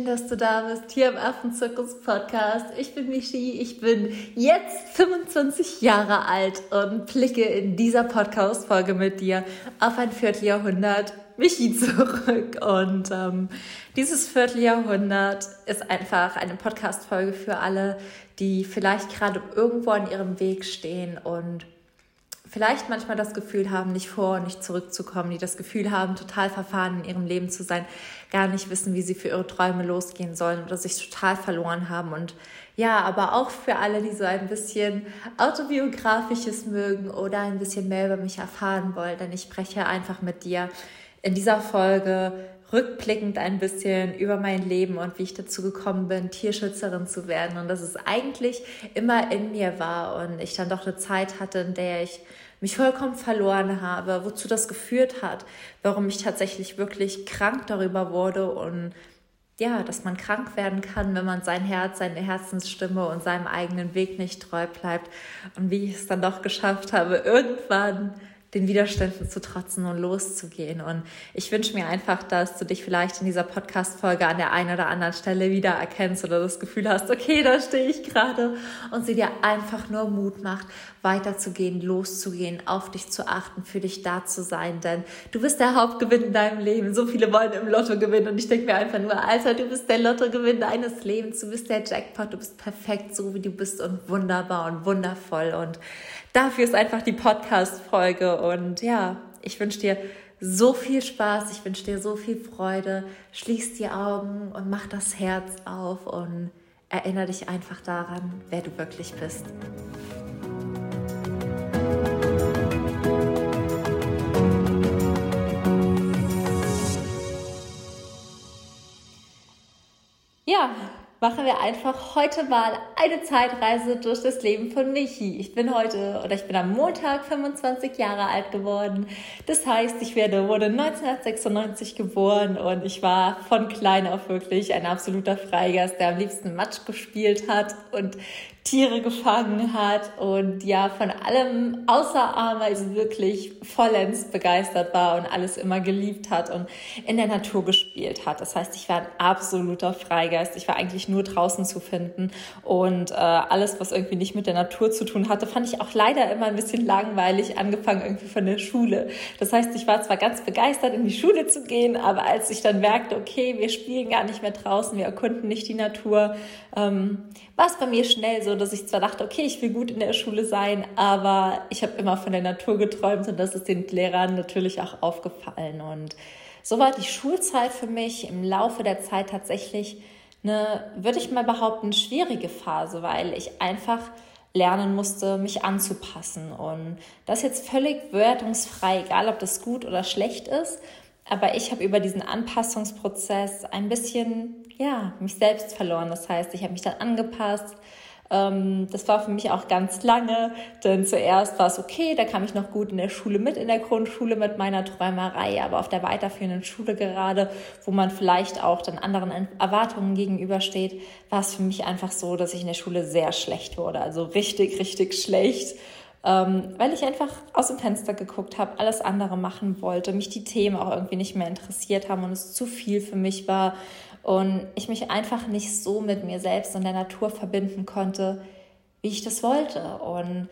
schön, dass du da bist, hier im Affenzirkus Podcast. Ich bin Michi, ich bin jetzt 25 Jahre alt und blicke in dieser Podcast-Folge mit dir auf ein Vierteljahrhundert Michi zurück. Und ähm, dieses Vierteljahrhundert ist einfach eine Podcast-Folge für alle, die vielleicht gerade irgendwo an ihrem Weg stehen und vielleicht manchmal das Gefühl haben, nicht vor und nicht zurückzukommen, die das Gefühl haben, total verfahren in ihrem Leben zu sein, gar nicht wissen, wie sie für ihre Träume losgehen sollen oder sich total verloren haben. Und ja, aber auch für alle, die so ein bisschen autobiografisches mögen oder ein bisschen mehr über mich erfahren wollen, denn ich spreche einfach mit dir in dieser Folge rückblickend ein bisschen über mein Leben und wie ich dazu gekommen bin, Tierschützerin zu werden und dass es eigentlich immer in mir war und ich dann doch eine Zeit hatte, in der ich mich vollkommen verloren habe, wozu das geführt hat, warum ich tatsächlich wirklich krank darüber wurde und ja, dass man krank werden kann, wenn man sein Herz, seine Herzensstimme und seinem eigenen Weg nicht treu bleibt und wie ich es dann doch geschafft habe, irgendwann den Widerständen zu trotzen und loszugehen. Und ich wünsche mir einfach, dass du dich vielleicht in dieser Podcast-Folge an der einen oder anderen Stelle wieder erkennst oder das Gefühl hast, okay, da stehe ich gerade und sie dir einfach nur Mut macht, weiterzugehen, loszugehen, auf dich zu achten, für dich da zu sein. Denn du bist der Hauptgewinn in deinem Leben. So viele wollen im Lotto gewinnen und ich denke mir einfach nur, Alter, du bist der Lottogewinn deines Lebens. Du bist der Jackpot. Du bist perfekt, so wie du bist und wunderbar und wundervoll. Und dafür ist einfach die Podcast-Folge. Und ja, ich wünsche dir so viel Spaß, ich wünsche dir so viel Freude. Schließ die Augen und mach das Herz auf und erinnere dich einfach daran, wer du wirklich bist. Ja, machen wir einfach heute mal eine Zeitreise durch das Leben von Michi. Ich bin heute oder ich bin am Montag 25 Jahre alt geworden. Das heißt, ich werde, wurde 1996 geboren und ich war von klein auf wirklich ein absoluter Freigeist, der am liebsten Matsch gespielt hat und Tiere gefangen hat und ja von allem außer Ameisen wirklich vollends begeistert war und alles immer geliebt hat und in der Natur gespielt hat. Das heißt, ich war ein absoluter Freigeist. Ich war eigentlich nur draußen zu finden und äh, alles, was irgendwie nicht mit der Natur zu tun hatte, fand ich auch leider immer ein bisschen langweilig, angefangen irgendwie von der Schule. Das heißt, ich war zwar ganz begeistert, in die Schule zu gehen, aber als ich dann merkte, okay, wir spielen gar nicht mehr draußen, wir erkunden nicht die Natur, ähm, war es bei mir schnell so, dass ich zwar dachte, okay, ich will gut in der Schule sein, aber ich habe immer von der Natur geträumt und das ist den Lehrern natürlich auch aufgefallen. Und so war die Schulzeit für mich im Laufe der Zeit tatsächlich eine, würde ich mal behaupten, schwierige Phase, weil ich einfach lernen musste, mich anzupassen. Und das jetzt völlig wertungsfrei, egal ob das gut oder schlecht ist. Aber ich habe über diesen Anpassungsprozess ein bisschen, ja, mich selbst verloren. Das heißt, ich habe mich dann angepasst. Ähm, das war für mich auch ganz lange, denn zuerst war es okay, da kam ich noch gut in der Schule mit, in der Grundschule mit meiner Träumerei, aber auf der weiterführenden Schule gerade, wo man vielleicht auch dann anderen Erwartungen gegenübersteht, war es für mich einfach so, dass ich in der Schule sehr schlecht wurde, also richtig, richtig schlecht. Ähm, weil ich einfach aus dem Fenster geguckt habe, alles andere machen wollte, mich die Themen auch irgendwie nicht mehr interessiert haben und es zu viel für mich war und ich mich einfach nicht so mit mir selbst und der Natur verbinden konnte, wie ich das wollte. Und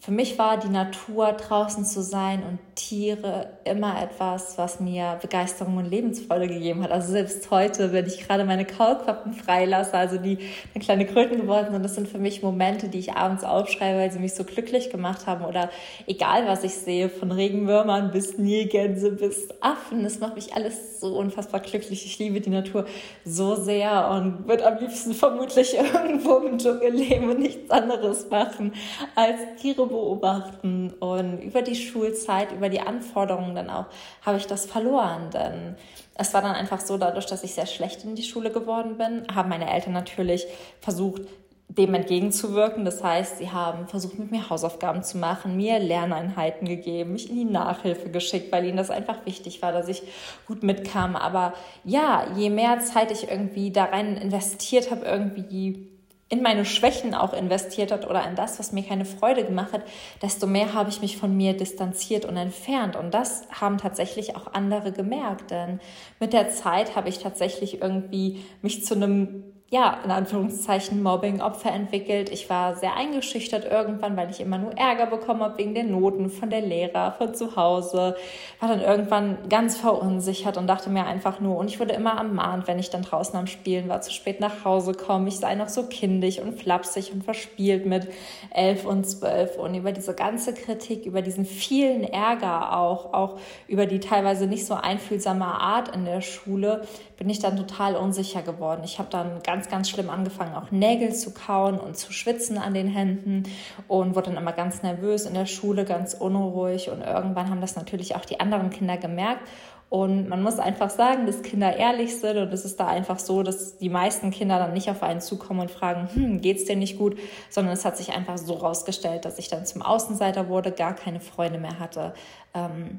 für mich war die Natur draußen zu sein und Tiere immer etwas, was mir Begeisterung und Lebensfreude gegeben hat. Also selbst heute, wenn ich gerade meine Kaulquappen freilasse, also die eine kleine Kröten geworden sind, das sind für mich Momente, die ich abends aufschreibe, weil sie mich so glücklich gemacht haben. Oder egal, was ich sehe, von Regenwürmern bis Nilgänse bis Affen, das macht mich alles so unfassbar glücklich. Ich liebe die Natur so sehr und würde am liebsten vermutlich irgendwo im Dschungel leben und nichts anderes machen, als Tiere beobachten. Und über die Schulzeit, über die Anforderungen dann auch, habe ich das verloren. Denn es war dann einfach so, dadurch, dass ich sehr schlecht in die Schule geworden bin, haben meine Eltern natürlich versucht, dem entgegenzuwirken. Das heißt, sie haben versucht, mit mir Hausaufgaben zu machen, mir Lerneinheiten gegeben, mich in die Nachhilfe geschickt, weil ihnen das einfach wichtig war, dass ich gut mitkam. Aber ja, je mehr Zeit ich irgendwie da rein investiert habe, irgendwie in meine Schwächen auch investiert hat oder in das, was mir keine Freude gemacht hat, desto mehr habe ich mich von mir distanziert und entfernt. Und das haben tatsächlich auch andere gemerkt. Denn mit der Zeit habe ich tatsächlich irgendwie mich zu einem ja, in Anführungszeichen Mobbing-Opfer entwickelt. Ich war sehr eingeschüchtert irgendwann, weil ich immer nur Ärger bekommen habe wegen der Noten von der Lehrer, von zu Hause. War dann irgendwann ganz verunsichert und dachte mir einfach nur, und ich wurde immer ermahnt, wenn ich dann draußen am Spielen war, zu spät nach Hause komme. Ich sei noch so kindisch und flapsig und verspielt mit elf und zwölf. Und über diese ganze Kritik, über diesen vielen Ärger auch, auch über die teilweise nicht so einfühlsame Art in der Schule, bin ich dann total unsicher geworden. Ich habe dann ganz, ganz schlimm angefangen, auch Nägel zu kauen und zu schwitzen an den Händen und wurde dann immer ganz nervös in der Schule, ganz unruhig. Und irgendwann haben das natürlich auch die anderen Kinder gemerkt. Und man muss einfach sagen, dass Kinder ehrlich sind und es ist da einfach so, dass die meisten Kinder dann nicht auf einen zukommen und fragen, hm, geht's dir nicht gut, sondern es hat sich einfach so rausgestellt, dass ich dann zum Außenseiter wurde, gar keine Freunde mehr hatte. Ähm,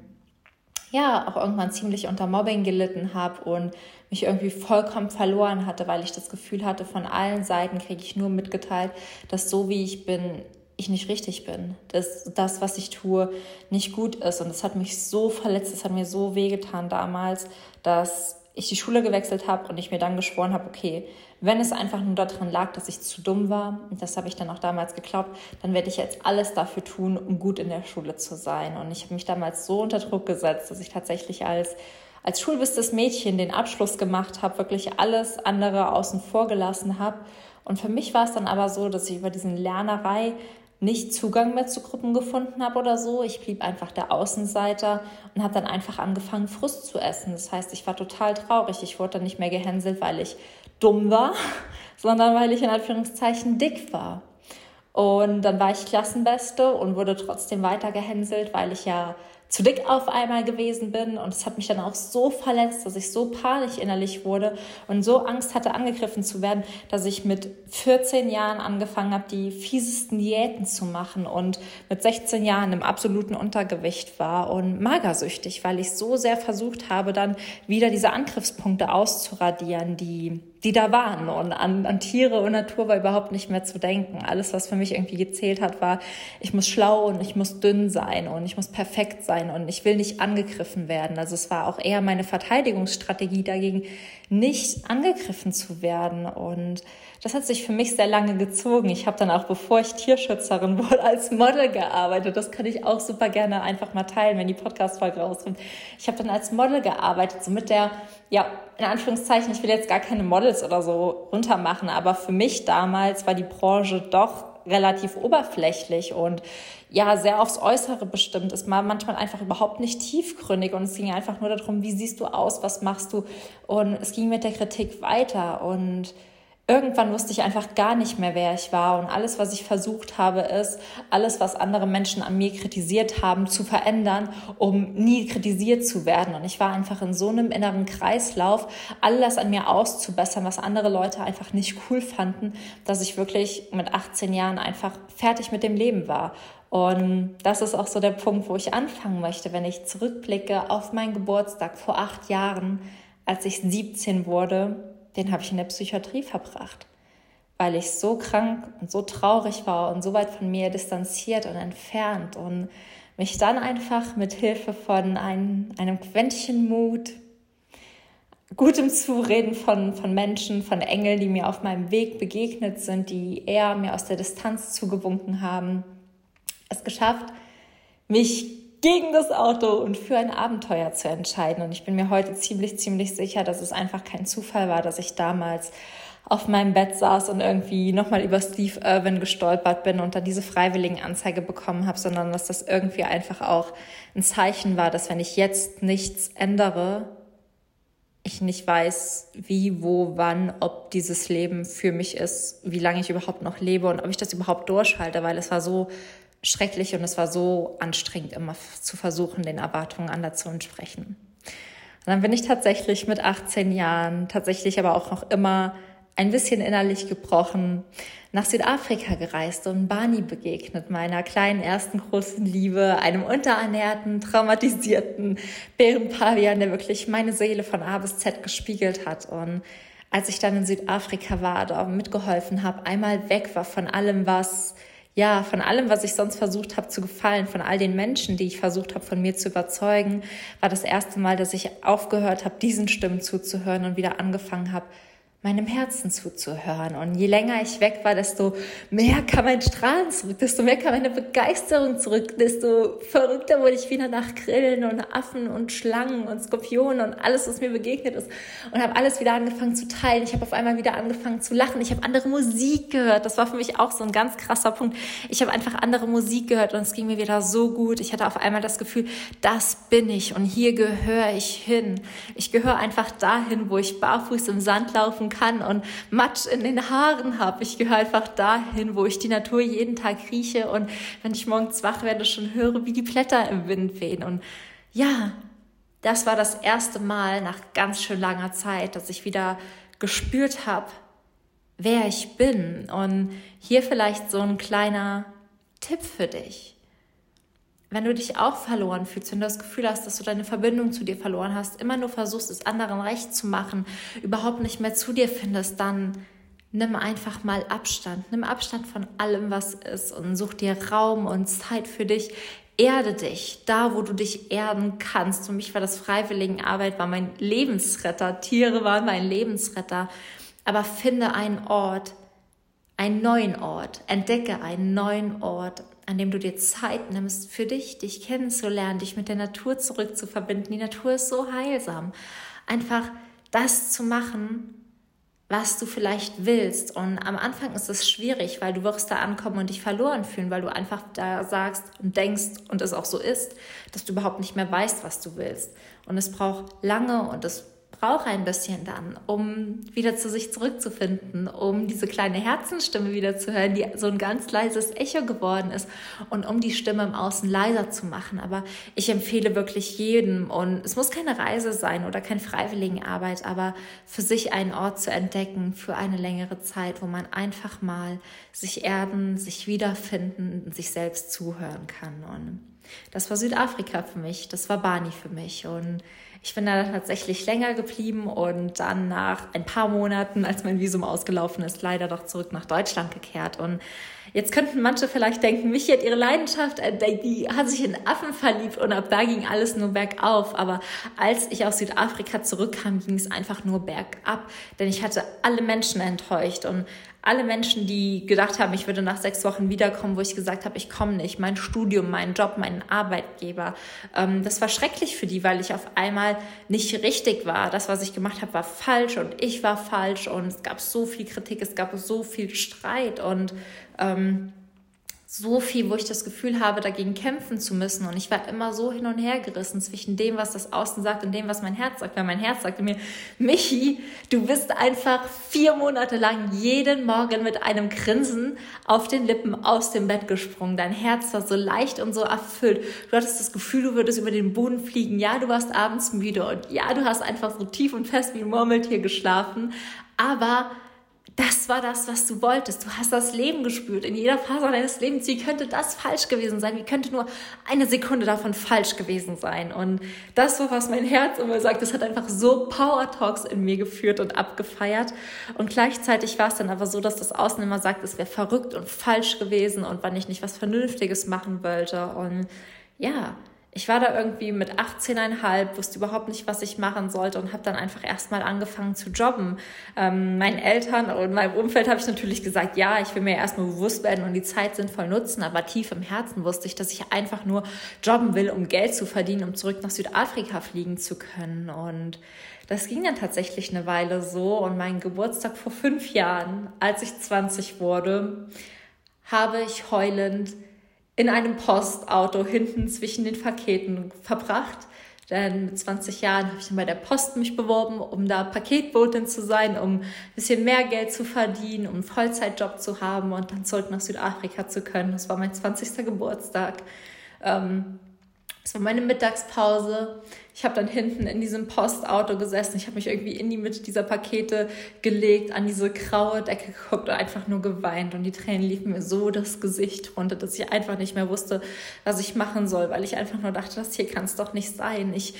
ja, auch irgendwann ziemlich unter Mobbing gelitten habe und mich irgendwie vollkommen verloren hatte, weil ich das Gefühl hatte, von allen Seiten kriege ich nur mitgeteilt, dass so wie ich bin, ich nicht richtig bin, dass das, was ich tue, nicht gut ist. Und das hat mich so verletzt, das hat mir so wehgetan damals, dass ich die Schule gewechselt habe und ich mir dann geschworen habe, okay, wenn es einfach nur daran lag, dass ich zu dumm war, und das habe ich dann auch damals geglaubt, dann werde ich jetzt alles dafür tun, um gut in der Schule zu sein. Und ich habe mich damals so unter Druck gesetzt, dass ich tatsächlich als als schulbistes Mädchen den Abschluss gemacht habe, wirklich alles andere außen vor gelassen habe. Und für mich war es dann aber so, dass ich über diesen Lernerei nicht Zugang mehr zu Gruppen gefunden habe oder so. Ich blieb einfach der Außenseiter und habe dann einfach angefangen, Frust zu essen. Das heißt, ich war total traurig. Ich wurde dann nicht mehr gehänselt, weil ich dumm war, sondern weil ich in Anführungszeichen dick war. Und dann war ich Klassenbeste und wurde trotzdem weiter gehänselt, weil ich ja zu dick auf einmal gewesen bin. Und es hat mich dann auch so verletzt, dass ich so panisch innerlich wurde und so Angst hatte, angegriffen zu werden, dass ich mit 14 Jahren angefangen habe, die fiesesten Diäten zu machen und mit 16 Jahren im absoluten Untergewicht war und magersüchtig, weil ich so sehr versucht habe, dann wieder diese Angriffspunkte auszuradieren, die die da waren. Und an, an Tiere und Natur war überhaupt nicht mehr zu denken. Alles, was für mich irgendwie gezählt hat, war, ich muss schlau und ich muss dünn sein und ich muss perfekt sein und ich will nicht angegriffen werden. Also es war auch eher meine Verteidigungsstrategie dagegen, nicht angegriffen zu werden. Und das hat sich für mich sehr lange gezogen. Ich habe dann auch, bevor ich Tierschützerin wurde, als Model gearbeitet. Das kann ich auch super gerne einfach mal teilen, wenn die Podcast-Folge rauskommt. Ich habe dann als Model gearbeitet, so mit der, ja, in Anführungszeichen, ich will jetzt gar keine Models oder so runtermachen, aber für mich damals war die Branche doch relativ oberflächlich und ja, sehr aufs Äußere bestimmt ist. Man manchmal einfach überhaupt nicht tiefgründig und es ging einfach nur darum, wie siehst du aus, was machst du und es ging mit der Kritik weiter und irgendwann wusste ich einfach gar nicht mehr, wer ich war. Und alles, was ich versucht habe, ist, alles, was andere Menschen an mir kritisiert haben, zu verändern, um nie kritisiert zu werden. Und ich war einfach in so einem inneren Kreislauf, alles an mir auszubessern, was andere Leute einfach nicht cool fanden, dass ich wirklich mit 18 Jahren einfach fertig mit dem Leben war. Und das ist auch so der Punkt, wo ich anfangen möchte, wenn ich zurückblicke auf meinen Geburtstag vor acht Jahren, als ich 17 wurde den habe ich in der Psychiatrie verbracht, weil ich so krank und so traurig war und so weit von mir distanziert und entfernt und mich dann einfach mit Hilfe von einem, einem Quäntchen Mut, gutem Zureden von, von Menschen, von Engeln, die mir auf meinem Weg begegnet sind, die eher mir aus der Distanz zugewunken haben, es geschafft, mich gegen das Auto und für ein Abenteuer zu entscheiden. Und ich bin mir heute ziemlich, ziemlich sicher, dass es einfach kein Zufall war, dass ich damals auf meinem Bett saß und irgendwie nochmal über Steve Irwin gestolpert bin und dann diese Freiwilligenanzeige bekommen habe, sondern dass das irgendwie einfach auch ein Zeichen war, dass wenn ich jetzt nichts ändere, ich nicht weiß, wie, wo, wann, ob dieses Leben für mich ist, wie lange ich überhaupt noch lebe und ob ich das überhaupt durchhalte, weil es war so schrecklich und es war so anstrengend, immer zu versuchen, den Erwartungen anderer zu entsprechen. Und dann bin ich tatsächlich mit 18 Jahren, tatsächlich aber auch noch immer ein bisschen innerlich gebrochen, nach Südafrika gereist und Barney begegnet, meiner kleinen ersten großen Liebe, einem unterernährten, traumatisierten Bärenpavian, der wirklich meine Seele von A bis Z gespiegelt hat. Und als ich dann in Südafrika war, da mitgeholfen habe, einmal weg war von allem, was ja, von allem, was ich sonst versucht habe zu gefallen, von all den Menschen, die ich versucht habe, von mir zu überzeugen, war das erste Mal, dass ich aufgehört habe, diesen Stimmen zuzuhören und wieder angefangen habe, meinem Herzen zuzuhören. Und je länger ich weg war, desto mehr kam mein Strahlen zurück, desto mehr kam meine Begeisterung zurück, desto verrückter wurde ich wieder nach Grillen und Affen und Schlangen und Skorpionen und alles, was mir begegnet ist. Und habe alles wieder angefangen zu teilen. Ich habe auf einmal wieder angefangen zu lachen. Ich habe andere Musik gehört. Das war für mich auch so ein ganz krasser Punkt. Ich habe einfach andere Musik gehört und es ging mir wieder so gut. Ich hatte auf einmal das Gefühl, das bin ich und hier gehöre ich hin. Ich gehöre einfach dahin, wo ich barfuß im Sand laufen kann und Matsch in den Haaren habe. Ich gehöre einfach dahin, wo ich die Natur jeden Tag rieche und wenn ich morgens wach werde, schon höre, wie die Blätter im Wind wehen. Und ja, das war das erste Mal nach ganz schön langer Zeit, dass ich wieder gespürt habe, wer ich bin. Und hier vielleicht so ein kleiner Tipp für dich wenn du dich auch verloren fühlst, wenn du das Gefühl hast, dass du deine Verbindung zu dir verloren hast, immer nur versuchst, es anderen recht zu machen, überhaupt nicht mehr zu dir findest, dann nimm einfach mal Abstand. Nimm Abstand von allem, was ist und such dir Raum und Zeit für dich. Erde dich, da wo du dich erden kannst. Für mich war das Freiwilligenarbeit, war mein Lebensretter. Tiere waren mein Lebensretter. Aber finde einen Ort, einen neuen Ort. Entdecke einen neuen Ort, an dem du dir Zeit nimmst, für dich, dich kennenzulernen, dich mit der Natur zurückzuverbinden. Die Natur ist so heilsam. Einfach das zu machen, was du vielleicht willst. Und am Anfang ist es schwierig, weil du wirst da ankommen und dich verloren fühlen, weil du einfach da sagst und denkst und es auch so ist, dass du überhaupt nicht mehr weißt, was du willst. Und es braucht lange und es brauche ein bisschen dann, um wieder zu sich zurückzufinden, um diese kleine Herzenstimme wieder zu hören, die so ein ganz leises Echo geworden ist und um die Stimme im Außen leiser zu machen. Aber ich empfehle wirklich jedem und es muss keine Reise sein oder keine Freiwilligenarbeit, aber für sich einen Ort zu entdecken für eine längere Zeit, wo man einfach mal sich erden, sich wiederfinden sich selbst zuhören kann. Und das war Südafrika für mich, das war Bani für mich und ich bin da tatsächlich länger geblieben und dann nach ein paar Monaten, als mein Visum ausgelaufen ist, leider doch zurück nach Deutschland gekehrt. Und jetzt könnten manche vielleicht denken, Michi hat ihre Leidenschaft entdeckt, die hat sich in Affen verliebt und ab da ging alles nur bergauf. Aber als ich aus Südafrika zurückkam, ging es einfach nur bergab, denn ich hatte alle Menschen enttäuscht und alle Menschen, die gedacht haben, ich würde nach sechs Wochen wiederkommen, wo ich gesagt habe, ich komme nicht, mein Studium, mein Job, mein Arbeitgeber, ähm, das war schrecklich für die, weil ich auf einmal nicht richtig war. Das, was ich gemacht habe, war falsch und ich war falsch und es gab so viel Kritik, es gab so viel Streit und ähm, so viel, wo ich das Gefühl habe, dagegen kämpfen zu müssen. Und ich war immer so hin und her gerissen zwischen dem, was das Außen sagt und dem, was mein Herz sagt. Weil mein Herz sagte mir, Michi, du bist einfach vier Monate lang jeden Morgen mit einem Grinsen auf den Lippen aus dem Bett gesprungen. Dein Herz war so leicht und so erfüllt. Du hattest das Gefühl, du würdest über den Boden fliegen. Ja, du warst abends müde und ja, du hast einfach so tief und fest wie ein Murmeltier geschlafen. Aber das war das, was du wolltest. Du hast das Leben gespürt in jeder Phase deines Lebens. Wie könnte das falsch gewesen sein? Wie könnte nur eine Sekunde davon falsch gewesen sein? Und das war, was mein Herz immer sagt. Das hat einfach so Power Talks in mir geführt und abgefeiert. Und gleichzeitig war es dann aber so, dass das Außen immer sagt, es wäre verrückt und falsch gewesen und wann ich nicht was Vernünftiges machen wollte. Und ja, ich war da irgendwie mit 18,5, wusste überhaupt nicht, was ich machen sollte und habe dann einfach erstmal angefangen zu jobben. Ähm, meinen Eltern und meinem Umfeld habe ich natürlich gesagt, ja, ich will mir erstmal bewusst werden und die Zeit sinnvoll nutzen, aber tief im Herzen wusste ich, dass ich einfach nur jobben will, um Geld zu verdienen, um zurück nach Südafrika fliegen zu können. Und das ging dann tatsächlich eine Weile so und meinen Geburtstag vor fünf Jahren, als ich 20 wurde, habe ich heulend in einem Postauto hinten zwischen den Paketen verbracht. Denn mit 20 Jahren habe ich dann bei der Post mich beworben, um da Paketbotin zu sein, um ein bisschen mehr Geld zu verdienen, um einen Vollzeitjob zu haben und dann zurück nach Südafrika zu können. Das war mein 20. Geburtstag. Ähm, es war meine Mittagspause. Ich habe dann hinten in diesem Postauto gesessen. Ich habe mich irgendwie in die Mitte dieser Pakete gelegt, an diese graue Decke geguckt und einfach nur geweint. Und die Tränen liefen mir so das Gesicht runter, dass ich einfach nicht mehr wusste, was ich machen soll, weil ich einfach nur dachte, das hier kann es doch nicht sein. Ich,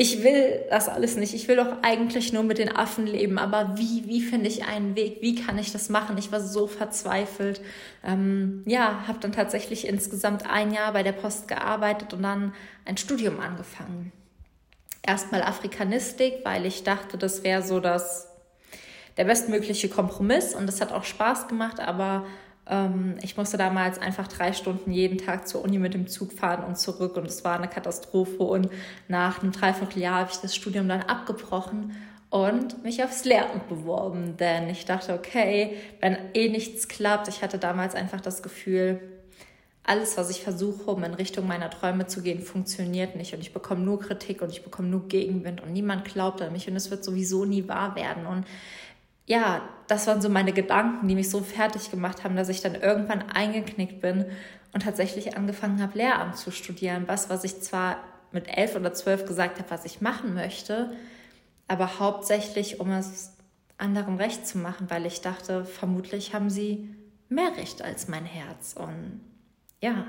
ich will das alles nicht. Ich will doch eigentlich nur mit den Affen leben. Aber wie, wie finde ich einen Weg? Wie kann ich das machen? Ich war so verzweifelt. Ähm, ja, habe dann tatsächlich insgesamt ein Jahr bei der Post gearbeitet und dann ein Studium angefangen. Erstmal Afrikanistik, weil ich dachte, das wäre so das, der bestmögliche Kompromiss und das hat auch Spaß gemacht, aber ich musste damals einfach drei Stunden jeden Tag zur Uni mit dem Zug fahren und zurück und es war eine Katastrophe. Und nach einem Dreivierteljahr habe ich das Studium dann abgebrochen und mich aufs Lehramt beworben, denn ich dachte, okay, wenn eh nichts klappt, ich hatte damals einfach das Gefühl, alles, was ich versuche, um in Richtung meiner Träume zu gehen, funktioniert nicht. Und ich bekomme nur Kritik und ich bekomme nur Gegenwind und niemand glaubt an mich und es wird sowieso nie wahr werden. Und ja, das waren so meine Gedanken, die mich so fertig gemacht haben, dass ich dann irgendwann eingeknickt bin und tatsächlich angefangen habe, Lehramt zu studieren. Was, was ich zwar mit elf oder zwölf gesagt habe, was ich machen möchte, aber hauptsächlich, um es anderen recht zu machen, weil ich dachte, vermutlich haben sie mehr Recht als mein Herz. Und ja,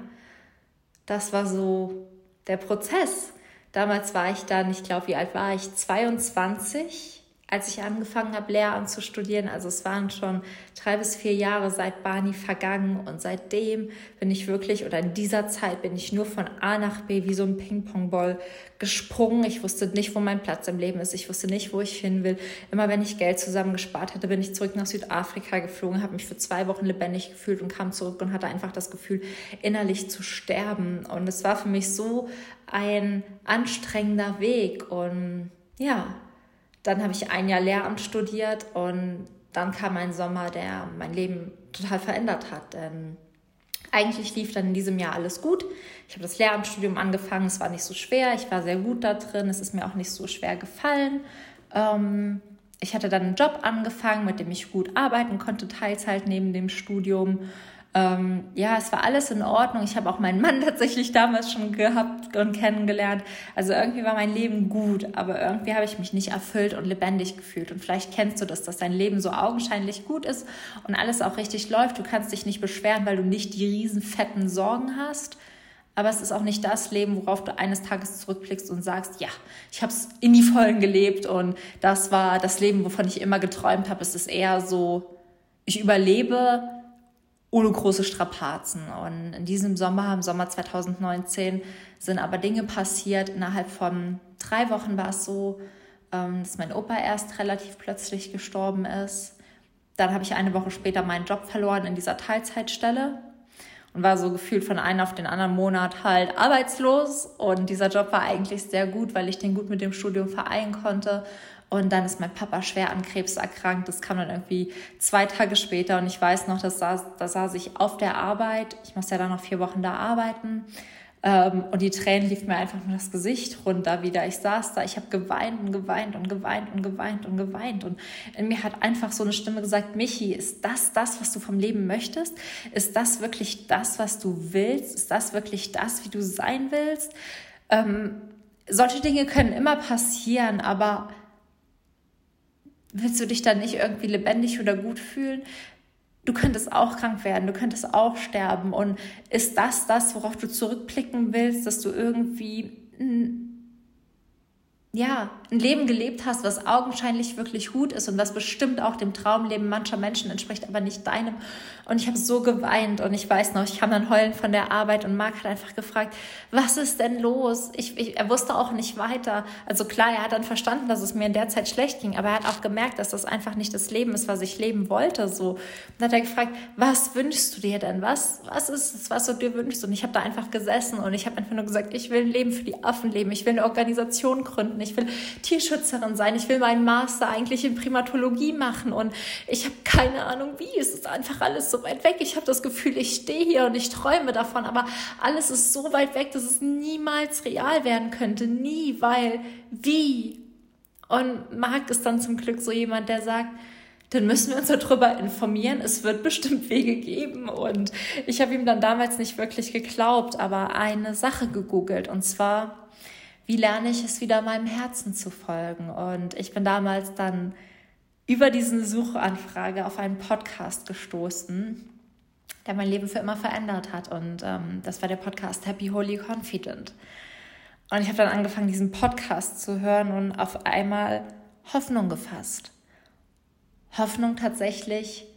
das war so der Prozess. Damals war ich dann, ich glaube, wie alt war ich? 22 als ich angefangen habe, Lehramt zu studieren. Also es waren schon drei bis vier Jahre seit Barney vergangen und seitdem bin ich wirklich, oder in dieser Zeit bin ich nur von A nach B wie so ein Ping-Pong-Ball gesprungen. Ich wusste nicht, wo mein Platz im Leben ist. Ich wusste nicht, wo ich hin will. Immer wenn ich Geld zusammengespart hatte, bin ich zurück nach Südafrika geflogen, habe mich für zwei Wochen lebendig gefühlt und kam zurück und hatte einfach das Gefühl, innerlich zu sterben. Und es war für mich so ein anstrengender Weg und ja, dann habe ich ein Jahr Lehramt studiert und dann kam ein Sommer, der mein Leben total verändert hat. Denn eigentlich lief dann in diesem Jahr alles gut. Ich habe das Lehramtsstudium angefangen, es war nicht so schwer, ich war sehr gut da drin, es ist mir auch nicht so schwer gefallen. Ähm, ich hatte dann einen Job angefangen, mit dem ich gut arbeiten konnte, Teilzeit neben dem Studium. Ähm, ja, es war alles in Ordnung. Ich habe auch meinen Mann tatsächlich damals schon gehabt und kennengelernt. Also irgendwie war mein Leben gut, aber irgendwie habe ich mich nicht erfüllt und lebendig gefühlt. Und vielleicht kennst du das, dass dein Leben so augenscheinlich gut ist und alles auch richtig läuft. Du kannst dich nicht beschweren, weil du nicht die riesen fetten Sorgen hast. Aber es ist auch nicht das Leben, worauf du eines Tages zurückblickst und sagst, ja, ich habe es in die Vollen gelebt und das war das Leben, wovon ich immer geträumt habe. Es ist eher so, ich überlebe, ohne große Strapazen. Und in diesem Sommer, im Sommer 2019, sind aber Dinge passiert. Innerhalb von drei Wochen war es so, ähm, dass mein Opa erst relativ plötzlich gestorben ist. Dann habe ich eine Woche später meinen Job verloren in dieser Teilzeitstelle und war so gefühlt von einem auf den anderen Monat halt arbeitslos. Und dieser Job war eigentlich sehr gut, weil ich den gut mit dem Studium vereinen konnte. Und dann ist mein Papa schwer an Krebs erkrankt. Das kam dann irgendwie zwei Tage später. Und ich weiß noch, das saß, da saß ich auf der Arbeit. Ich musste ja dann noch vier Wochen da arbeiten. Ähm, und die Tränen liefen mir einfach nur das Gesicht runter wieder. Ich saß da, ich habe geweint und geweint und geweint und geweint und geweint. Und in mir hat einfach so eine Stimme gesagt, Michi, ist das das, was du vom Leben möchtest? Ist das wirklich das, was du willst? Ist das wirklich das, wie du sein willst? Ähm, solche Dinge können immer passieren, aber willst du dich dann nicht irgendwie lebendig oder gut fühlen? Du könntest auch krank werden, du könntest auch sterben. Und ist das das, worauf du zurückblicken willst, dass du irgendwie ja, ein Leben gelebt hast, was augenscheinlich wirklich gut ist und was bestimmt auch dem Traumleben mancher Menschen entspricht, aber nicht deinem. Und ich habe so geweint und ich weiß noch, ich kam dann heulen von der Arbeit und Marc hat einfach gefragt, was ist denn los? Ich, ich, er wusste auch nicht weiter. Also klar, er hat dann verstanden, dass es mir in der Zeit schlecht ging, aber er hat auch gemerkt, dass das einfach nicht das Leben ist, was ich leben wollte. So. Und dann hat er gefragt, was wünschst du dir denn? Was, was ist es, was du dir wünschst? Und ich habe da einfach gesessen und ich habe einfach nur gesagt, ich will ein Leben für die Affen leben, ich will eine Organisation gründen ich will Tierschützerin sein, ich will meinen Master eigentlich in Primatologie machen und ich habe keine Ahnung wie. Es ist einfach alles so weit weg. Ich habe das Gefühl, ich stehe hier und ich träume davon, aber alles ist so weit weg, dass es niemals real werden könnte. Nie, weil wie? Und Marc ist dann zum Glück so jemand, der sagt, dann müssen wir uns darüber informieren. Es wird bestimmt Wege geben. Und ich habe ihm dann damals nicht wirklich geglaubt, aber eine Sache gegoogelt. Und zwar wie lerne ich es wieder meinem Herzen zu folgen? Und ich bin damals dann über diese Suchanfrage auf einen Podcast gestoßen, der mein Leben für immer verändert hat. Und ähm, das war der Podcast Happy Holy Confident. Und ich habe dann angefangen, diesen Podcast zu hören und auf einmal Hoffnung gefasst. Hoffnung tatsächlich,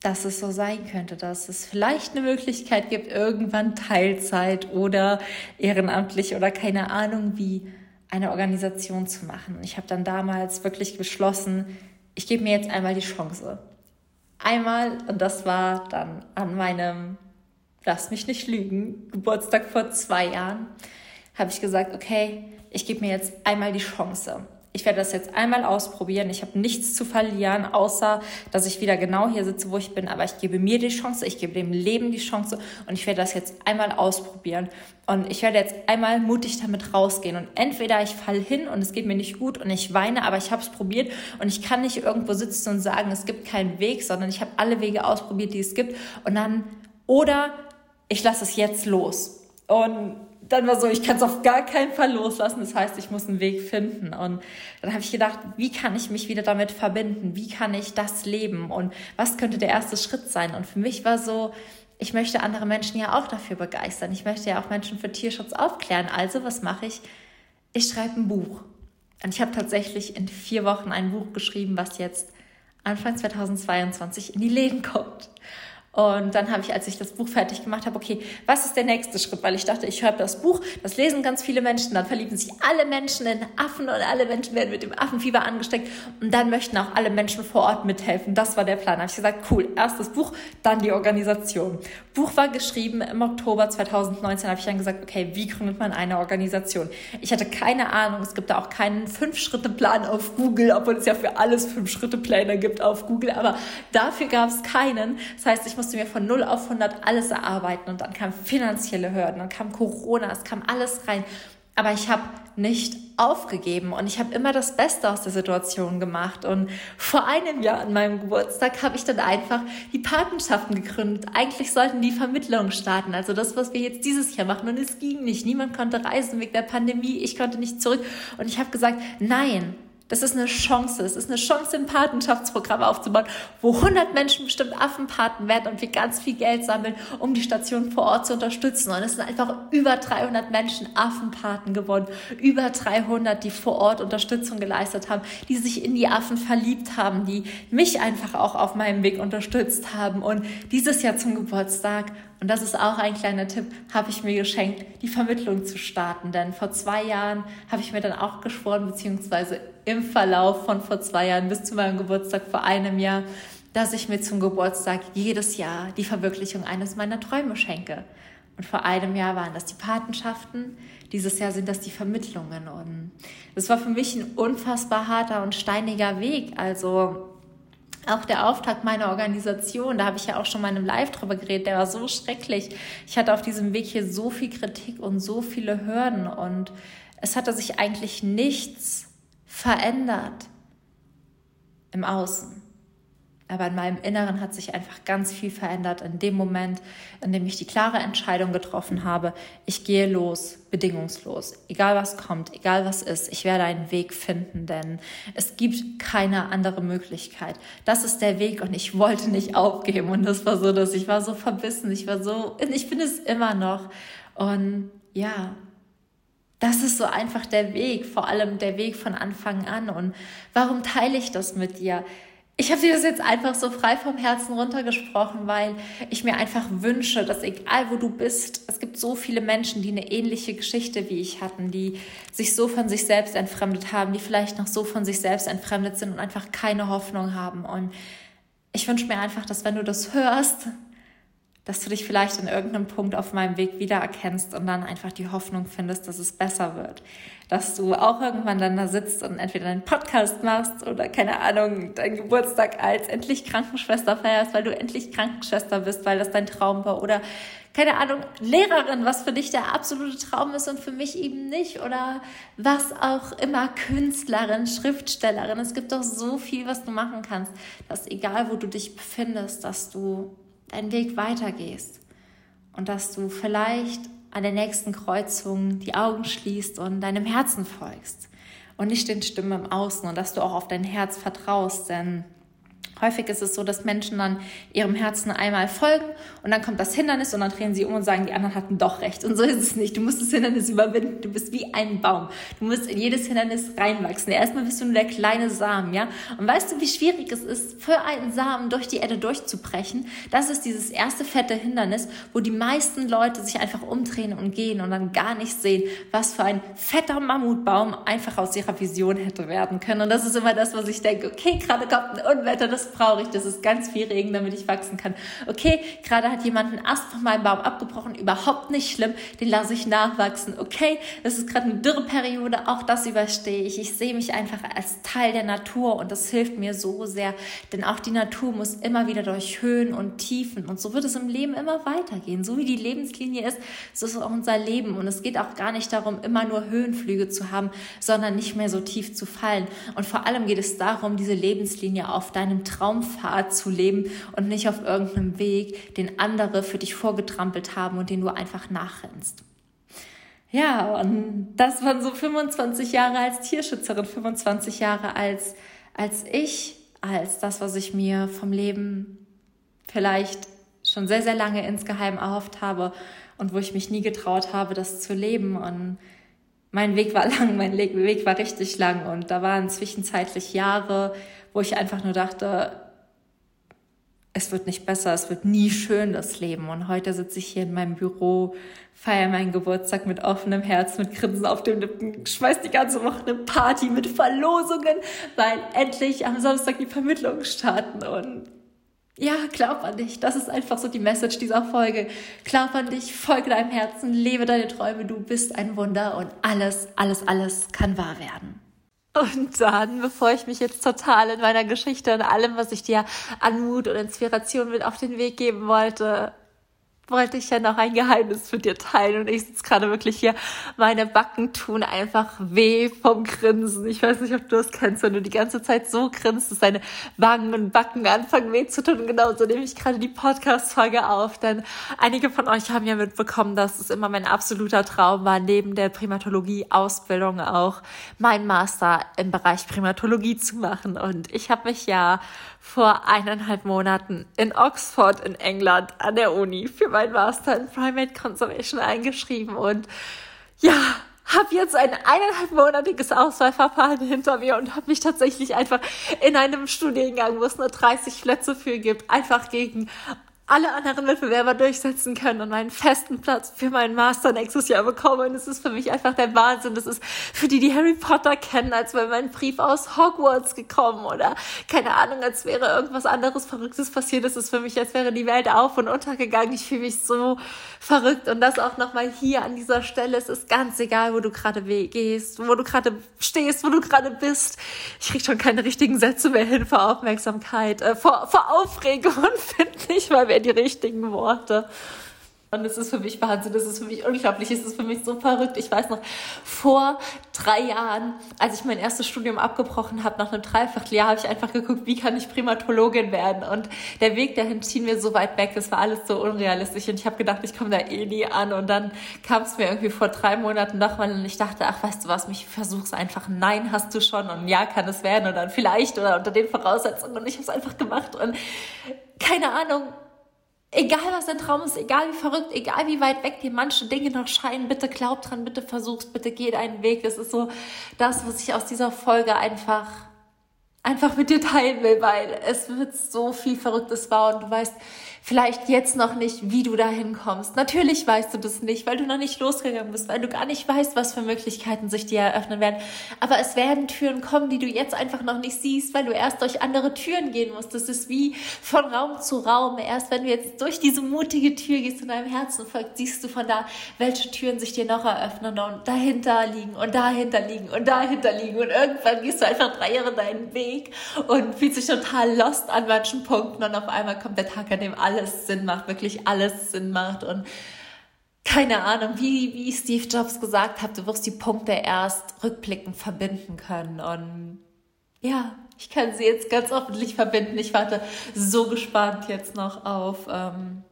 dass es so sein könnte, dass es vielleicht eine Möglichkeit gibt, irgendwann Teilzeit oder ehrenamtlich oder keine Ahnung wie eine Organisation zu machen. Ich habe dann damals wirklich beschlossen, ich gebe mir jetzt einmal die Chance. Einmal, und das war dann an meinem, lass mich nicht lügen, Geburtstag vor zwei Jahren, habe ich gesagt, okay, ich gebe mir jetzt einmal die Chance ich werde das jetzt einmal ausprobieren. Ich habe nichts zu verlieren, außer dass ich wieder genau hier sitze, wo ich bin. Aber ich gebe mir die Chance, ich gebe dem Leben die Chance und ich werde das jetzt einmal ausprobieren. Und ich werde jetzt einmal mutig damit rausgehen. Und entweder ich falle hin und es geht mir nicht gut und ich weine, aber ich habe es probiert und ich kann nicht irgendwo sitzen und sagen, es gibt keinen Weg, sondern ich habe alle Wege ausprobiert, die es gibt. Und dann, oder ich lasse es jetzt los. Und dann war so, ich kann es auf gar keinen Fall loslassen. Das heißt, ich muss einen Weg finden. Und dann habe ich gedacht, wie kann ich mich wieder damit verbinden? Wie kann ich das leben? Und was könnte der erste Schritt sein? Und für mich war so, ich möchte andere Menschen ja auch dafür begeistern. Ich möchte ja auch Menschen für Tierschutz aufklären. Also, was mache ich? Ich schreibe ein Buch. Und ich habe tatsächlich in vier Wochen ein Buch geschrieben, was jetzt Anfang 2022 in die Läden kommt. Und dann habe ich, als ich das Buch fertig gemacht habe, okay, was ist der nächste Schritt? Weil ich dachte, ich schreibe das Buch, das lesen ganz viele Menschen, dann verlieben sich alle Menschen in Affen und alle Menschen werden mit dem Affenfieber angesteckt und dann möchten auch alle Menschen vor Ort mithelfen. Das war der Plan. Da habe ich gesagt, cool, erstes Buch, dann die Organisation. Buch war geschrieben im Oktober 2019, habe ich dann gesagt, okay, wie gründet man eine Organisation? Ich hatte keine Ahnung, es gibt da auch keinen Fünf-Schritte-Plan auf Google, obwohl es ja für alles Fünf-Schritte-Pläne gibt auf Google, aber dafür gab es keinen. Das heißt, ich muss musste mir von 0 auf 100 alles erarbeiten und dann kam finanzielle Hürden, dann kam Corona, es kam alles rein. Aber ich habe nicht aufgegeben und ich habe immer das Beste aus der Situation gemacht. Und vor einem Jahr an meinem Geburtstag habe ich dann einfach die Patenschaften gegründet. Eigentlich sollten die Vermittlungen starten, also das, was wir jetzt dieses Jahr machen. Und es ging nicht. Niemand konnte reisen wegen der Pandemie. Ich konnte nicht zurück. Und ich habe gesagt, nein, das ist eine Chance. Es ist eine Chance, ein Patenschaftsprogramm aufzubauen, wo 100 Menschen bestimmt Affenpaten werden und wir ganz viel Geld sammeln, um die Station vor Ort zu unterstützen. Und es sind einfach über 300 Menschen Affenpaten geworden. Über 300, die vor Ort Unterstützung geleistet haben, die sich in die Affen verliebt haben, die mich einfach auch auf meinem Weg unterstützt haben. Und dieses Jahr zum Geburtstag und das ist auch ein kleiner Tipp, habe ich mir geschenkt, die Vermittlung zu starten. Denn vor zwei Jahren habe ich mir dann auch geschworen, beziehungsweise im Verlauf von vor zwei Jahren bis zu meinem Geburtstag vor einem Jahr, dass ich mir zum Geburtstag jedes Jahr die Verwirklichung eines meiner Träume schenke. Und vor einem Jahr waren das die Patenschaften, dieses Jahr sind das die Vermittlungen. Und das war für mich ein unfassbar harter und steiniger Weg. Also auch der Auftakt meiner Organisation, da habe ich ja auch schon mal in einem Live drüber geredet, der war so schrecklich. Ich hatte auf diesem Weg hier so viel Kritik und so viele Hürden und es hatte sich eigentlich nichts verändert im Außen. Aber in meinem Inneren hat sich einfach ganz viel verändert in dem Moment, in dem ich die klare Entscheidung getroffen habe, ich gehe los, bedingungslos. Egal was kommt, egal was ist, ich werde einen Weg finden, denn es gibt keine andere Möglichkeit. Das ist der Weg und ich wollte nicht aufgeben. Und das war so, dass ich war so verbissen, ich war so, ich bin es immer noch. Und ja, das ist so einfach der Weg, vor allem der Weg von Anfang an. Und warum teile ich das mit dir? Ich habe dir das jetzt einfach so frei vom Herzen runtergesprochen, weil ich mir einfach wünsche, dass egal wo du bist, es gibt so viele Menschen, die eine ähnliche Geschichte wie ich hatten, die sich so von sich selbst entfremdet haben, die vielleicht noch so von sich selbst entfremdet sind und einfach keine Hoffnung haben. Und ich wünsche mir einfach, dass wenn du das hörst, dass du dich vielleicht in irgendeinem Punkt auf meinem Weg wiedererkennst und dann einfach die Hoffnung findest, dass es besser wird. Dass du auch irgendwann dann da sitzt und entweder einen Podcast machst oder keine Ahnung, deinen Geburtstag als endlich Krankenschwester feierst, weil du endlich Krankenschwester bist, weil das dein Traum war oder keine Ahnung, Lehrerin, was für dich der absolute Traum ist und für mich eben nicht oder was auch immer, Künstlerin, Schriftstellerin. Es gibt doch so viel, was du machen kannst, dass egal wo du dich befindest, dass du deinen Weg weitergehst und dass du vielleicht an der nächsten Kreuzung die Augen schließt und deinem Herzen folgst und nicht den Stimmen im Außen und dass du auch auf dein Herz vertraust, denn Häufig ist es so, dass Menschen dann ihrem Herzen einmal folgen und dann kommt das Hindernis und dann drehen sie um und sagen, die anderen hatten doch recht. Und so ist es nicht. Du musst das Hindernis überwinden. Du bist wie ein Baum. Du musst in jedes Hindernis reinwachsen. Erstmal bist du nur der kleine Samen, ja? Und weißt du, wie schwierig es ist, für einen Samen durch die Erde durchzubrechen? Das ist dieses erste fette Hindernis, wo die meisten Leute sich einfach umdrehen und gehen und dann gar nicht sehen, was für ein fetter Mammutbaum einfach aus ihrer Vision hätte werden können. Und das ist immer das, was ich denke. Okay, gerade kommt ein Unwetter, das brauche ich, das ist ganz viel Regen, damit ich wachsen kann. Okay, gerade hat jemand einen Ast von meinem Baum abgebrochen, überhaupt nicht schlimm, den lasse ich nachwachsen. Okay, das ist gerade eine Dürreperiode, auch das überstehe ich. Ich sehe mich einfach als Teil der Natur und das hilft mir so sehr, denn auch die Natur muss immer wieder durch Höhen und Tiefen und so wird es im Leben immer weitergehen. So wie die Lebenslinie ist, so ist auch unser Leben und es geht auch gar nicht darum, immer nur Höhenflüge zu haben, sondern nicht mehr so tief zu fallen. Und vor allem geht es darum, diese Lebenslinie auf deinem Traumpfad zu leben und nicht auf irgendeinem Weg, den andere für dich vorgetrampelt haben und den du einfach nachrennst. Ja, und das waren so 25 Jahre als Tierschützerin, 25 Jahre als, als ich, als das, was ich mir vom Leben vielleicht schon sehr, sehr lange insgeheim erhofft habe und wo ich mich nie getraut habe, das zu leben. Und mein Weg war lang, mein Weg war richtig lang und da waren zwischenzeitlich Jahre, wo ich einfach nur dachte, es wird nicht besser, es wird nie schön, das Leben. Und heute sitze ich hier in meinem Büro, feiere meinen Geburtstag mit offenem Herz, mit Grinsen auf den Lippen, schmeiß die ganze Woche eine Party mit Verlosungen, weil endlich am Samstag die Vermittlungen starten. Und ja, glaub an dich. Das ist einfach so die Message dieser Folge. Glaub an dich, folge deinem Herzen, lebe deine Träume. Du bist ein Wunder und alles, alles, alles kann wahr werden. Und dann, bevor ich mich jetzt total in meiner Geschichte und allem, was ich dir an Mut und Inspiration mit auf den Weg geben wollte, wollte ich ja noch ein Geheimnis mit dir teilen und ich sitze gerade wirklich hier, meine Backen tun einfach weh vom Grinsen. Ich weiß nicht, ob du das kennst, wenn du die ganze Zeit so grinst, dass deine Wangen und Backen anfangen weh zu tun. Genauso nehme ich gerade die Podcast-Folge auf, denn einige von euch haben ja mitbekommen, dass es immer mein absoluter Traum war, neben der Primatologie-Ausbildung auch mein Master im Bereich Primatologie zu machen und ich habe mich ja vor eineinhalb Monaten in Oxford in England an der Uni für meinen Master in Primate Conservation eingeschrieben und ja, habe jetzt ein eineinhalbmonatiges Auswahlverfahren hinter mir und habe mich tatsächlich einfach in einem Studiengang, wo es nur 30 Plätze für gibt, einfach gegen alle anderen Wettbewerber durchsetzen können und meinen festen Platz für meinen Master nächstes Jahr bekommen. Und es ist für mich einfach der Wahnsinn. Das ist für die, die Harry Potter kennen, als wäre mein Brief aus Hogwarts gekommen oder keine Ahnung, als wäre irgendwas anderes Verrücktes passiert. Es ist für mich, als wäre die Welt auf und untergegangen. Ich fühle mich so verrückt und das auch nochmal hier an dieser Stelle. Es ist ganz egal, wo du gerade gehst, wo du gerade stehst, wo du gerade bist. Ich krieg schon keine richtigen Sätze mehr hin vor Aufmerksamkeit, äh, vor, vor Aufregung finde nicht mal mehr die richtigen Worte. Und es ist für mich Wahnsinn, es ist für mich unglaublich, es ist für mich so verrückt. Ich weiß noch, vor drei Jahren, als ich mein erstes Studium abgebrochen habe, nach einem Dreivierteljahr, habe ich einfach geguckt, wie kann ich Primatologin werden. Und der Weg dahin schien mir so weit weg, das war alles so unrealistisch. Und ich habe gedacht, ich komme da eh nie an. Und dann kam es mir irgendwie vor drei Monaten nochmal und ich dachte, ach, weißt du was, mich versuch's einfach. Nein, hast du schon und ja, kann es werden und dann vielleicht oder unter den Voraussetzungen. Und ich habe es einfach gemacht und keine Ahnung, Egal was dein Traum ist, egal wie verrückt, egal wie weit weg dir manche Dinge noch scheinen, bitte glaub dran, bitte versuch's, bitte geh deinen Weg. Das ist so das, was ich aus dieser Folge einfach, einfach mit dir teilen will, weil es wird so viel Verrücktes bauen. Du weißt, vielleicht jetzt noch nicht, wie du dahin kommst. Natürlich weißt du das nicht, weil du noch nicht losgegangen bist, weil du gar nicht weißt, was für Möglichkeiten sich dir eröffnen werden. Aber es werden Türen kommen, die du jetzt einfach noch nicht siehst, weil du erst durch andere Türen gehen musst. Das ist wie von Raum zu Raum. Erst wenn du jetzt durch diese mutige Tür gehst in deinem Herzen folgt, siehst du von da, welche Türen sich dir noch eröffnen und dahinter liegen und dahinter liegen und dahinter liegen. Und irgendwann gehst du einfach drei Jahre deinen Weg und fühlst dich total lost an manchen Punkten und auf einmal kommt der Tag, an dem alle alles Sinn macht, wirklich alles Sinn macht. Und keine Ahnung, wie, wie Steve Jobs gesagt hat, du wirst die Punkte erst rückblickend verbinden können. Und ja, ich kann sie jetzt ganz ordentlich verbinden. Ich warte so gespannt jetzt noch auf, ähm,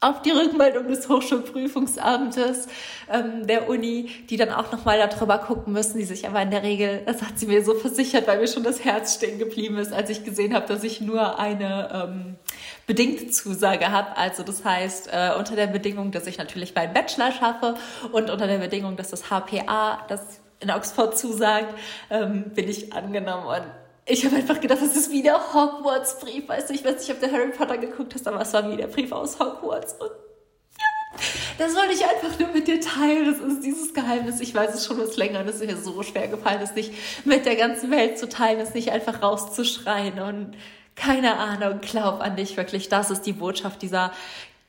auf die Rückmeldung des Hochschulprüfungsamtes ähm, der Uni, die dann auch nochmal darüber gucken müssen, die sich aber in der Regel, das hat sie mir so versichert, weil mir schon das Herz stehen geblieben ist, als ich gesehen habe, dass ich nur eine ähm, bedingte Zusage habe. Also das heißt, äh, unter der Bedingung, dass ich natürlich meinen Bachelor schaffe und unter der Bedingung, dass das HPA, das in Oxford zusagt, ähm, bin ich angenommen und ich habe einfach gedacht, das ist wie der Hogwarts-Brief. Weißt du, ich weiß nicht, ob du Harry Potter geguckt hast, aber es war wie der Brief aus Hogwarts. Und ja, das wollte ich einfach nur mit dir teilen. Das ist dieses Geheimnis. Ich weiß es schon was länger und es ist mir so schwer gefallen, es nicht mit der ganzen Welt zu teilen, es nicht einfach rauszuschreien. Und keine Ahnung, glaub an dich wirklich. Das ist die Botschaft dieser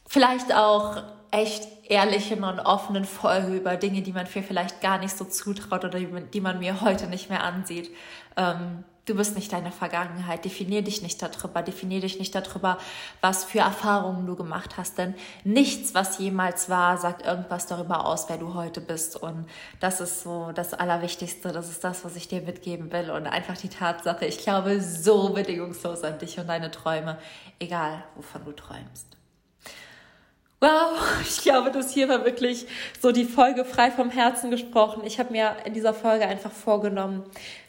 vielleicht auch echt ehrlichen und offenen Folge über Dinge, die man mir vielleicht gar nicht so zutraut oder die man mir heute nicht mehr ansieht. Ähm, Du bist nicht deine Vergangenheit. Definier dich nicht darüber. Definier dich nicht darüber, was für Erfahrungen du gemacht hast. Denn nichts, was jemals war, sagt irgendwas darüber aus, wer du heute bist. Und das ist so das Allerwichtigste. Das ist das, was ich dir mitgeben will. Und einfach die Tatsache, ich glaube so bedingungslos an dich und deine Träume, egal wovon du träumst. Wow, ich glaube, das hier war wirklich so die Folge frei vom Herzen gesprochen. Ich habe mir in dieser Folge einfach vorgenommen,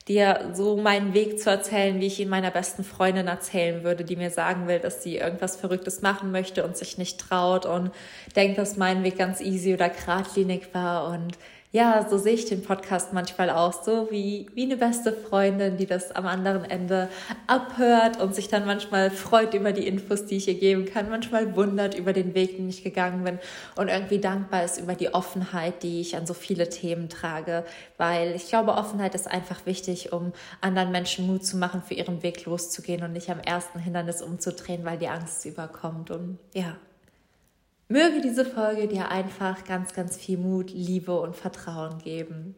dir so meinen Weg zu erzählen, wie ich ihn meiner besten Freundin erzählen würde, die mir sagen will, dass sie irgendwas Verrücktes machen möchte und sich nicht traut und denkt, dass mein Weg ganz easy oder geradlinig war und ja, so sehe ich den Podcast manchmal auch, so wie, wie eine beste Freundin, die das am anderen Ende abhört und sich dann manchmal freut über die Infos, die ich ihr geben kann, manchmal wundert über den Weg, den ich gegangen bin und irgendwie dankbar ist über die Offenheit, die ich an so viele Themen trage, weil ich glaube, Offenheit ist einfach wichtig, um anderen Menschen Mut zu machen, für ihren Weg loszugehen und nicht am ersten Hindernis umzudrehen, weil die Angst überkommt und ja. Möge diese Folge dir einfach ganz, ganz viel Mut, Liebe und Vertrauen geben.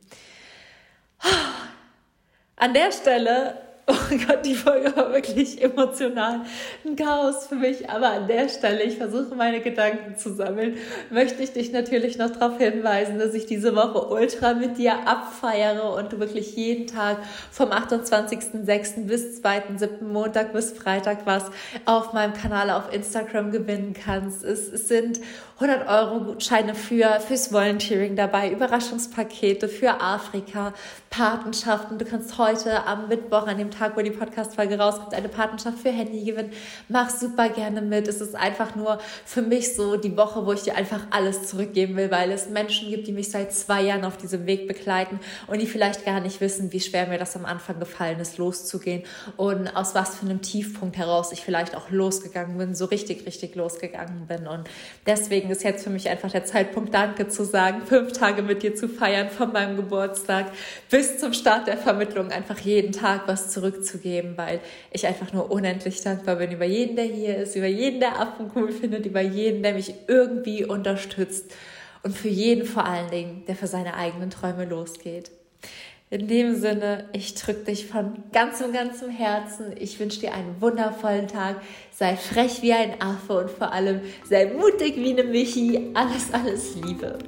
An der Stelle Oh Gott, die Folge war wirklich emotional. Ein Chaos für mich. Aber an der Stelle, ich versuche meine Gedanken zu sammeln, möchte ich dich natürlich noch darauf hinweisen, dass ich diese Woche ultra mit dir abfeiere und du wirklich jeden Tag vom 28.06. bis 2.07. Montag bis Freitag was auf meinem Kanal auf Instagram gewinnen kannst. Es, es sind 100 Euro Gutscheine für, fürs Volunteering dabei, Überraschungspakete für Afrika, Patenschaften. Du kannst heute am Mittwoch, an dem Tag, wo die Podcast-Folge rauskommt, eine Patenschaft für Handy gewinnen. Mach super gerne mit. Es ist einfach nur für mich so die Woche, wo ich dir einfach alles zurückgeben will, weil es Menschen gibt, die mich seit zwei Jahren auf diesem Weg begleiten und die vielleicht gar nicht wissen, wie schwer mir das am Anfang gefallen ist, loszugehen und aus was für einem Tiefpunkt heraus ich vielleicht auch losgegangen bin, so richtig, richtig losgegangen bin. Und deswegen deswegen ist jetzt für mich einfach der Zeitpunkt, Danke zu sagen, fünf Tage mit dir zu feiern von meinem Geburtstag bis zum Start der Vermittlung, einfach jeden Tag was zurückzugeben, weil ich einfach nur unendlich dankbar bin über jeden, der hier ist, über jeden, der Affen cool findet, über jeden, der mich irgendwie unterstützt und für jeden vor allen Dingen, der für seine eigenen Träume losgeht. In dem Sinne, ich drücke dich von ganzem, ganzem Herzen. Ich wünsche dir einen wundervollen Tag. Sei frech wie ein Affe und vor allem sei mutig wie eine Michi. Alles, alles Liebe.